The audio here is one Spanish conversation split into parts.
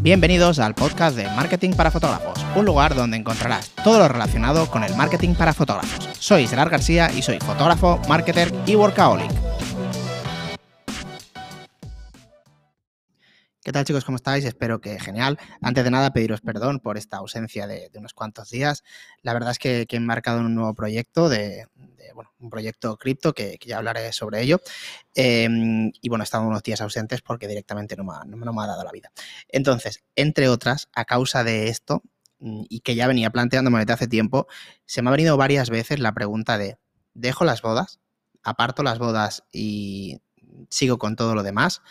Bienvenidos al podcast de Marketing para Fotógrafos, un lugar donde encontrarás todo lo relacionado con el marketing para fotógrafos. Soy Gerard García y soy fotógrafo, marketer y workaholic. ¿Qué tal chicos? ¿Cómo estáis? Espero que genial. Antes de nada, pediros perdón por esta ausencia de, unos cuantos días. La verdad es que, he embarcado en un nuevo proyecto de, bueno, un proyecto cripto que, ya hablaré sobre ello. Em, y bueno, he unos días ausentes porque directamente no me, ha, no me ha dado la vida. Entonces, entre otras, a causa de esto, mm, y que ya venía planteándome desde hace tiempo, se me ha venido varias veces la pregunta de, ¿dejo las bodas? ¿Aparto las bodas y sigo con todo lo demás?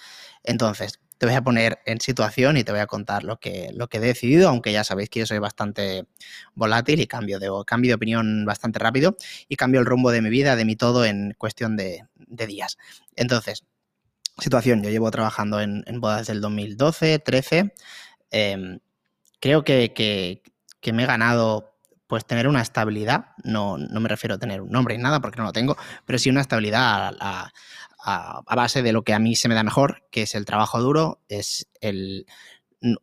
Entonces, te voy a poner en situación y te voy a contar lo que, lo que he decidido, aunque ya sabéis que yo soy bastante volátil y cambio de, cambio de opinión bastante rápido y cambio el rumbo de mi vida, de mi todo en cuestión de, días. Entonces, situación, yo llevo trabajando en, bodas del 2012, 13. Em, creo que, que, me he ganado pues tener una estabilidad, no, no, me refiero a tener un nombre y nada porque no lo tengo, pero sí una estabilidad a, a, base de lo que a mí se me da mejor, que es el trabajo duro, es el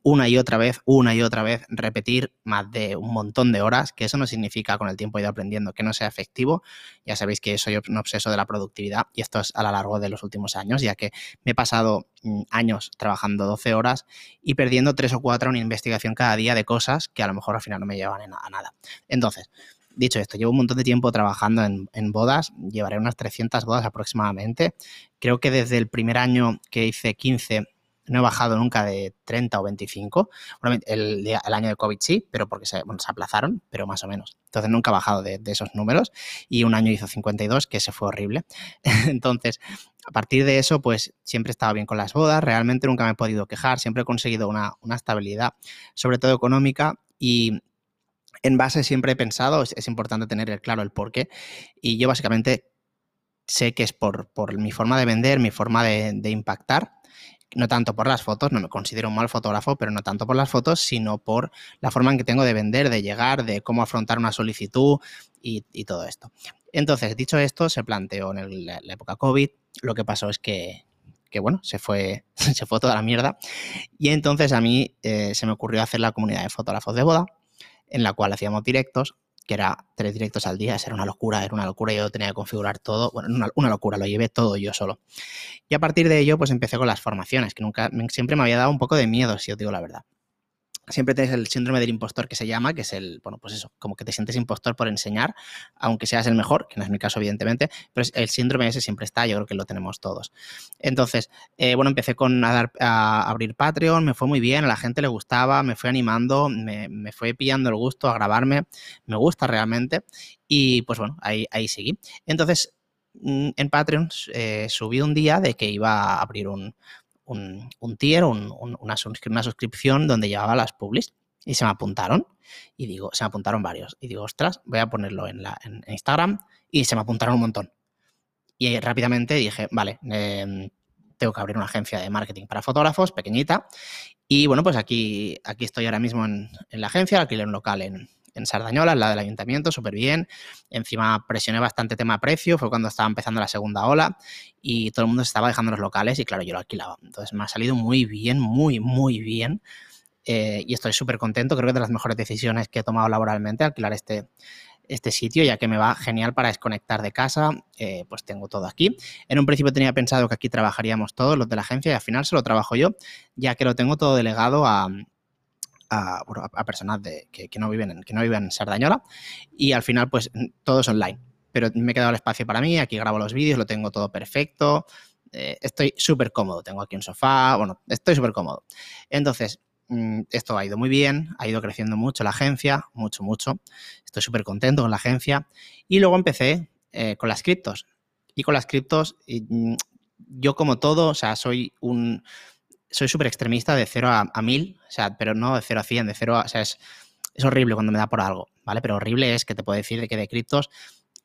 una y otra vez, una y otra vez repetir más de un montón de horas, que eso no significa con el tiempo ido aprendiendo que no sea efectivo. Ya sabéis que soy un obseso de la productividad y esto es a lo largo de los últimos años, ya que me he pasado mm, años trabajando 12 horas y perdiendo 3 o 4 en investigación cada día de cosas que a lo mejor al final no me llevan a nada. Entonces, Dicho esto, llevo un montón de tiempo trabajando en, bodas, llevaré unas 300 bodas aproximadamente. Creo que desde el primer año que hice 15 no he bajado nunca de 30 o 25. el, año de COVID sí, pero porque se, se, aplazaron, pero más o menos. Entonces nunca he bajado de, esos números y un año hizo 52, que se fue horrible. Entonces, a partir de eso, pues siempre he estado bien con las bodas, realmente nunca me he podido quejar, siempre he conseguido una, una estabilidad, sobre todo económica, y en base siempre he pensado, es, importante tener claro el por qué, y yo básicamente sé que es por, mi forma de vender, mi forma de, impactar, no tanto por las fotos, no me considero un mal fotógrafo, pero no tanto por las fotos, sino por la forma en que tengo de vender, de llegar, de cómo afrontar una solicitud y, todo esto. Entonces, dicho esto, se planteó en la, época COVID, lo que pasó es que, bueno, se fue, se fue toda la mierda. Y entonces a mí eh, se me ocurrió hacer la comunidad de fotógrafos de boda en la cual hacíamos directos, que era tres directos al día, era una locura, era una locura, yo tenía que configurar todo, bueno, una, una, locura, lo llevé todo yo solo. Y a partir de ello, pues empecé con las formaciones, que nunca, siempre me había dado un poco de miedo, si os digo la verdad siempre tienes el síndrome del impostor que se llama, que es el, bueno, pues eso, como que te sientes impostor por enseñar, aunque seas el mejor, que no es mi caso, evidentemente, pero el síndrome ese siempre está, yo creo que lo tenemos todos. Entonces, eh, bueno, empecé con a, a, abrir Patreon, me fue muy bien, a la gente le gustaba, me fue animando, me, me fue pillando el gusto a grabarme, me gusta realmente, y pues bueno, ahí, ahí seguí. Entonces, mm, en Patreon eh, subí un día de que iba a abrir un, un, tier, una, suscripción donde llevaba las publis y se me apuntaron. Y digo, se me apuntaron varios. Y digo, ostras, voy a ponerlo en, la, en Instagram y se me apuntaron un montón. Y rápidamente dije, vale, em, tengo que abrir una agencia de marketing para fotógrafos, pequeñita. Y bueno, pues aquí, aquí estoy ahora mismo en, en la agencia, alquilé un local en, en Sardañola, la del ayuntamiento, súper bien. Encima presioné bastante tema precio, fue cuando estaba empezando la segunda ola y todo el mundo se estaba dejando los locales y claro, yo lo alquilaba. Entonces me ha salido muy bien, muy, muy bien. Eh, y estoy súper contento, creo que de las mejores decisiones que he tomado laboralmente, alquilar este, este sitio, ya que me va genial para desconectar de casa, eh, pues tengo todo aquí. En un principio tenía pensado que aquí trabajaríamos todos los de la agencia y al final se lo trabajo yo, ya que lo tengo todo delegado a, a, personas de, que, no viven en, que no viven en Sardañola y al final pues todo es online. Pero me he quedado el espacio para mí, aquí grabo los vídeos, lo tengo todo perfecto, eh, estoy súper cómodo, tengo aquí un sofá, bueno, estoy súper cómodo. Entonces, mm, esto ha ido muy bien, ha ido creciendo mucho la agencia, mucho, mucho. Estoy súper contento con la agencia. Y luego empecé eh, con las criptos. Y con las criptos, mm, yo como todo, o sea, soy un, soy súper extremista de 0 a, 1000, o sea, pero no de 0 a 100, de 0 a... O sea, es, es horrible cuando me da por algo, ¿vale? Pero horrible es que te puedo decir de que de criptos,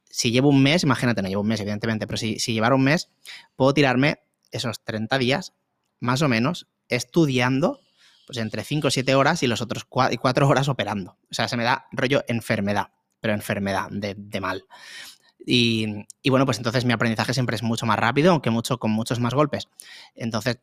si llevo un mes, imagínate, no llevo un mes, evidentemente, pero si, si un mes, puedo tirarme esos 30 días, más o menos, estudiando, pues entre 5 o 7 horas y los otros 4, horas operando. O sea, se me da rollo enfermedad, pero enfermedad de, de mal. Y, y, bueno, pues entonces mi aprendizaje siempre es mucho más rápido, aunque mucho con muchos más golpes. Entonces,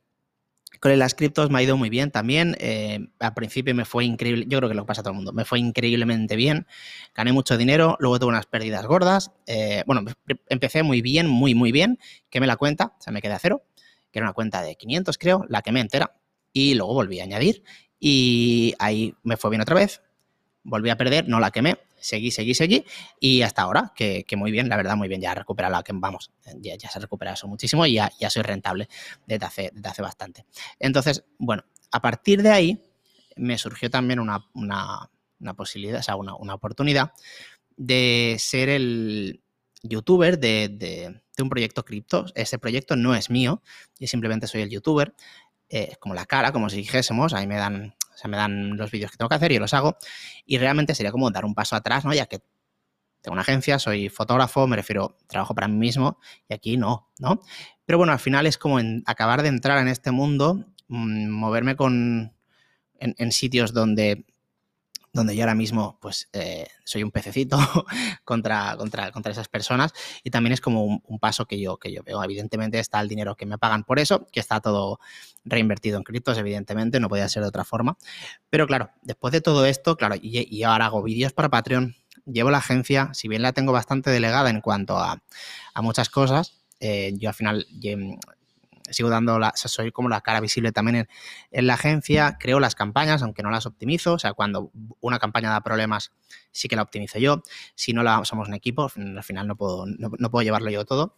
Con las criptos me ha ido muy bien también. Eh, al principio me fue increíble, yo creo que lo pasa a todo el mundo, me fue increíblemente bien. Gané mucho dinero, luego tuve unas pérdidas gordas. Eh, bueno, empecé muy bien, muy, muy bien. Quemé la cuenta, o sea, me quedé a cero, que era una cuenta de 500, creo, la quemé entera. Y luego volví a añadir y ahí me fue bien otra vez. Volví a perder, no la quemé, seguí, seguí, seguí, y hasta ahora, que, muy bien, la verdad, muy bien, ya recuperado la que vamos, ya, se recupera eso muchísimo y ya, ya soy rentable desde hace, bastante. Entonces, bueno, a partir de ahí me surgió también una, posibilidad, o sea, una, oportunidad de ser el youtuber de, un proyecto cripto. Ese proyecto no es mío, yo simplemente soy el youtuber, eh, como la cara, como si dijésemos, ahí me dan o sea, me dan los vídeos que tengo que hacer y los hago. Y realmente sería como dar un paso atrás, ¿no? Ya que tengo una agencia, soy fotógrafo, me refiero, trabajo para mí mismo y aquí no, ¿no? Pero bueno, al final es como acabar de entrar en este mundo, mm, moverme con, en sitios donde donde yo ahora mismo pues eh, soy un pececito contra, contra, contra, esas personas y también es como un, paso que yo, que yo veo. Evidentemente está el dinero que me pagan por eso, que está todo reinvertido en criptos, evidentemente, no podía ser de otra forma. Pero claro, después de todo esto, claro, y, ahora hago vídeos para Patreon, llevo la agencia, si bien la tengo bastante delegada en cuanto a, muchas cosas, eh, yo al final sigo dando la, soy como la cara visible también en, la agencia, creo las campañas, aunque no las optimizo, o sea, cuando una campaña da problemas, sí que la optimizo yo, si no la somos un equipo, al final no puedo, no, puedo llevarlo yo todo.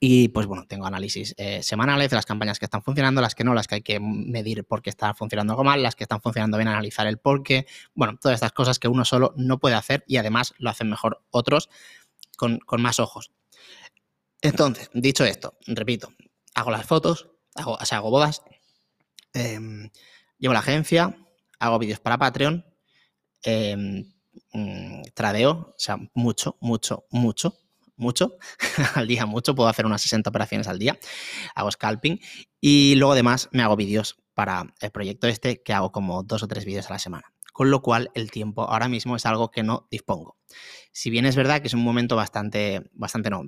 Y pues bueno, tengo análisis eh, semanales de las campañas que están funcionando, las que no, las que hay que medir porque está funcionando algo mal, las que están funcionando bien, analizar el por qué. Bueno, todas estas cosas que uno solo no puede hacer y además lo hacen mejor otros con más ojos. Entonces, dicho esto, repito, hago las fotos, hago, o sea, hago bodas, em, llevo la agencia, hago vídeos para Patreon, em, mm, tradeo, o sea, mucho, mucho, mucho, mucho, al día mucho, puedo hacer unas 60 operaciones al día, hago scalping y luego además me hago vídeos para el proyecto este que hago como dos o tres vídeos a la semana. Con lo cual el tiempo ahora mismo es algo que no dispongo. Si bien es verdad que es un momento bastante, bastante no,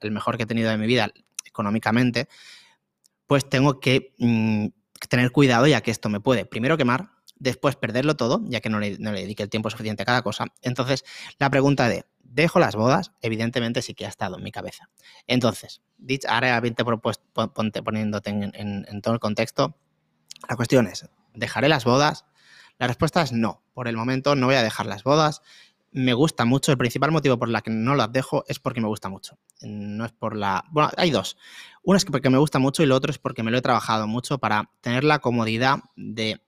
el mejor que he tenido en mi vida económicamente, pues tengo que mm, tener cuidado ya que esto me puede primero quemar, después perderlo todo, ya que no le, dedique el tiempo suficiente a cada cosa. Entonces, la pregunta de, ¿dejo las bodas? Evidentemente sí que ha estado en mi cabeza. Entonces, ahora propuesto, poniéndote en todo el contexto, la cuestión es, ¿dejaré las bodas? La respuesta es no. Por el momento no voy a dejar las bodas me gusta mucho. El principal motivo por la que no las dejo es porque me gusta mucho. No es por la. Bueno, hay dos. Uno es porque me gusta mucho y lo otro es porque me lo he trabajado mucho para tener la comodidad de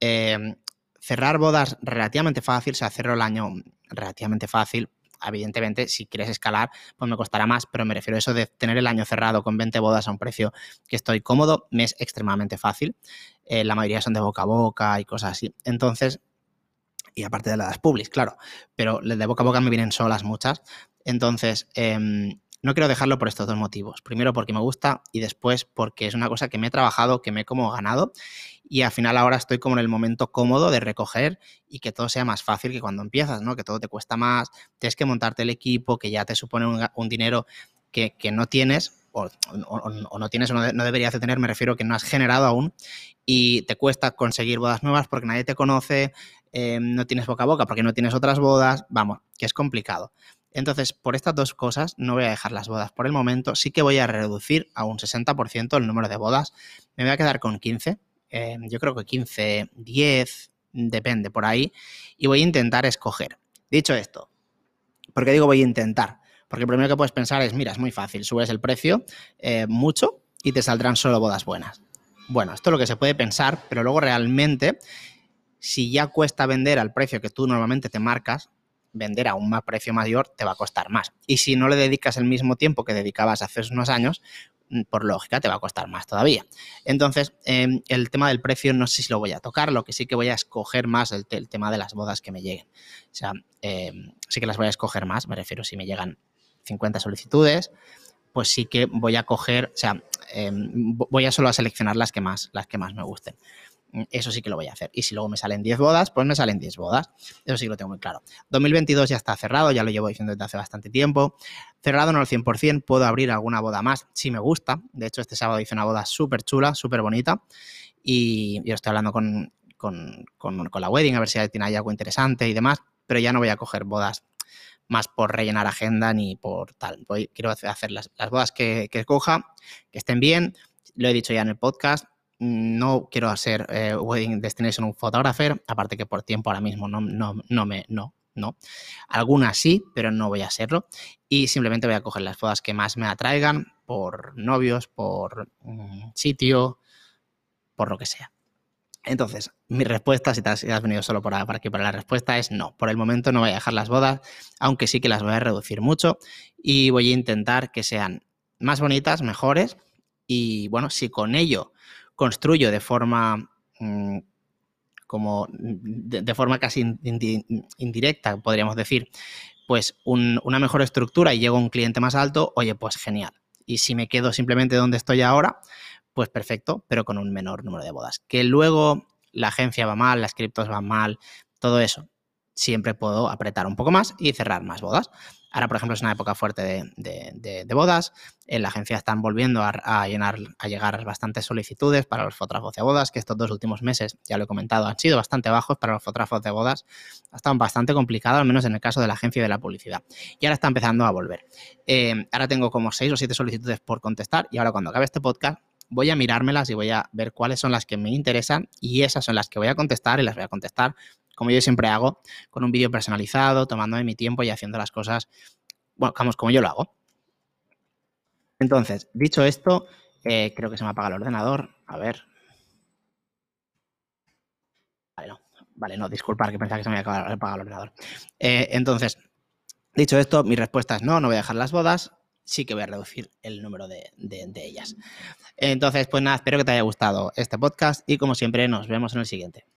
em, cerrar bodas relativamente fácil, o sea, cerro el año relativamente fácil. Evidentemente, si quieres escalar, pues me costará más, pero me refiero a eso de tener el año cerrado con 20 bodas a un precio que estoy cómodo, me es extremadamente fácil. Eh, la mayoría son de boca a boca y cosas así. Entonces, y aparte de las publis, claro, pero de boca a boca me vienen solas muchas. Entonces, em, no quiero dejarlo por estos dos motivos. Primero porque me gusta y después porque es una cosa que me he trabajado, que me he como ganado y al final ahora estoy como en el momento cómodo de recoger y que todo sea más fácil que cuando empiezas, ¿no? Que todo te cuesta más, tienes que montarte el equipo, que ya te supone un, dinero que, no tienes o, no tienes o no, no, deberías de tener, me refiero que no has generado aún y te cuesta conseguir bodas nuevas porque nadie te conoce, Em, no tienes boca a boca porque no tienes otras bodas, vamos, que es complicado. Entonces, por estas dos cosas, no voy a dejar las bodas por el momento, sí que voy a reducir a un 60% el número de bodas, me voy a quedar con 15, em, yo creo que 15, 10, depende por ahí, y voy a intentar escoger. Dicho esto, ¿por qué digo voy a intentar? Porque lo primero que puedes pensar es, mira, es muy fácil, subes el precio eh, mucho y te saldrán solo bodas buenas. Bueno, esto es lo que se puede pensar, pero luego realmente si ya cuesta vender al precio que tú normalmente te marcas, vender a un más precio mayor te va a costar más. Y si no le dedicas el mismo tiempo que dedicabas hace unos años, mm, por lógica te va a costar más todavía. Entonces, em, el tema del precio no sé si lo voy a tocar, lo que sí que voy a escoger más el, el tema de las bodas que me lleguen. O sea, em, sí que las voy a escoger más, me refiero si me llegan 50 solicitudes, pues sí que voy a coger, o sea, em, voy a solo a seleccionar las que más, las que más me gusten. Mm, eso sí que lo voy a hacer. Y si luego me salen 10 bodas, pues me salen 10 bodas. Eso sí que lo tengo muy claro. 2022 ya está cerrado, ya lo llevo diciendo desde hace bastante tiempo. Cerrado no al 100%, puedo abrir alguna boda más si me gusta. De hecho, este sábado hice una boda súper chula, súper bonita. Y yo estoy hablando con, con, con, la wedding, a ver si tiene ahí algo interesante y demás. Pero ya no voy a coger bodas más por rellenar agenda ni por tal. Quiero hacer las, bodas que, que coja, que estén bien. Lo he dicho ya en el podcast, no quiero hacer eh, Wedding Destination un photographer, aparte que por tiempo ahora mismo no, no, no me, no, no. Algunas sí, pero no voy a hacerlo. Y simplemente voy a coger las bodas que más me atraigan por novios, por mm, sitio, por lo que sea. Entonces, mi respuesta, si, te has, venido solo para, para aquí para la respuesta, es no. Por el momento no voy a dejar las bodas, aunque sí que las voy a reducir mucho y voy a intentar que sean más bonitas, mejores. Y bueno, si con ello construyo de forma mm, como de, forma casi indirecta, podríamos decir, pues una mejor estructura y llego a un cliente más alto, oye, pues genial. Y si me quedo simplemente donde estoy ahora, pues perfecto, pero con un menor número de bodas. Que luego la agencia va mal, las criptos van mal, todo eso. Siempre puedo apretar un poco más y cerrar más bodas. Ahora, por ejemplo, es una época fuerte de, bodas. En la agencia están volviendo a, llenar, a llegar bastantes solicitudes para los fotógrafos de bodas, que estos dos últimos meses, ya lo he comentado, han sido bastante bajos para los fotógrafos de bodas. Ha estado bastante complicado, al menos en el caso de la agencia de la publicidad. Y ahora está empezando a volver. Eh, ahora tengo como seis o siete solicitudes por contestar y ahora cuando acabe este podcast voy a mirármelas y voy a ver cuáles son las que me interesan y esas son las que voy a contestar y las voy a contestar como yo siempre hago, con un vídeo personalizado, tomándome mi tiempo y haciendo las cosas, bueno, vamos, como yo lo hago. Entonces, dicho esto, eh, creo que se me apaga el ordenador. A ver. Vale, no. Vale, no, disculpar que pensaba que se me había apagado el ordenador. Eh, entonces, dicho esto, mi respuesta es no, no voy a dejar las bodas. Sí que voy a reducir el número de, de ellas. Entonces, pues nada, espero que te haya gustado este podcast y como siempre nos vemos en el siguiente.